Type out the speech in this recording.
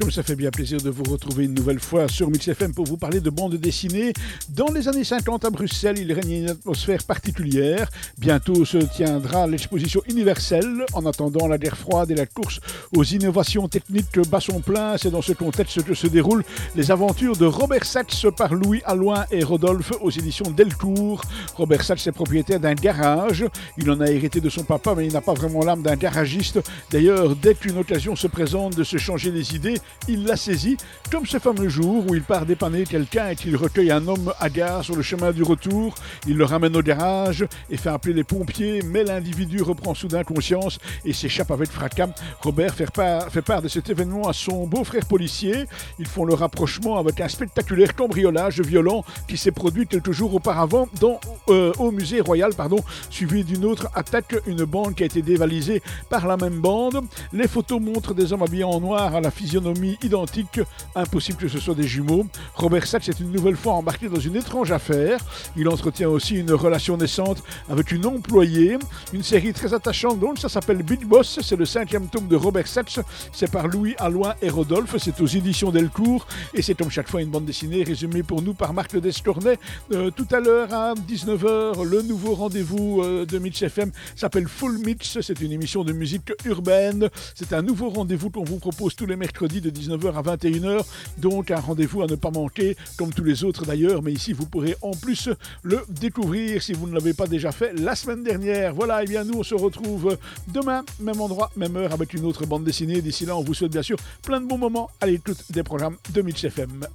Comme ça fait bien plaisir de vous retrouver une nouvelle fois sur Mix FM pour vous parler de bande dessinée. Dans les années 50 à Bruxelles, il règne une atmosphère particulière. Bientôt se tiendra l'exposition universelle. En attendant la guerre froide et la course aux innovations techniques bas son plein, c'est dans ce contexte que se déroulent les aventures de Robert Sachs par Louis Alloin et Rodolphe aux éditions Delcourt. Robert Sachs est propriétaire d'un garage. Il en a hérité de son papa, mais il n'a pas vraiment l'âme d'un garagiste. D'ailleurs, dès qu'une occasion se présente de se changer les idées, il la saisit, comme ce fameux jour où il part dépanner quelqu'un et qu'il recueille un homme hagard sur le chemin du retour. Il le ramène au garage et fait appeler les pompiers, mais l'individu reprend soudain conscience et s'échappe avec fracas. Robert fait part, de cet événement à son beau-frère policier. Ils font le rapprochement avec un spectaculaire cambriolage violent qui s'est produit quelques jours auparavant dans, euh, au musée royal, pardon, suivi d'une autre attaque, une bande qui a été dévalisée par la même bande. Les photos montrent des hommes habillés en noir à la physionomie identique. Impossible que ce soit des jumeaux. Robert Sachs est une nouvelle fois embarqué dans une étrange affaire. Il entretient aussi une relation naissante avec une employée. Une série très attachante, donc ça s'appelle Big Boss. C'est le cinquième tome de Robert Sachs. C'est par Louis Alloin et Rodolphe. C'est aux éditions Delcourt. Et c'est comme chaque fois une bande dessinée résumée pour nous par Marc Descornet. Euh, tout à l'heure à 19h, le nouveau rendez-vous euh, de Mitch FM s'appelle Full Mix. C'est une émission de musique urbaine. C'est un rendez-vous qu'on vous propose tous les mercredis de 19h à 21h. Donc un rendez-vous à ne pas manquer, comme tous les autres d'ailleurs. Mais ici, vous pourrez en plus le découvrir si vous ne l'avez pas déjà fait la semaine dernière. Voilà, et bien nous, on se retrouve demain, même endroit, même heure, avec une autre bande dessinée. D'ici là, on vous souhaite bien sûr plein de bons moments à l'écoute des programmes de Mitch FM.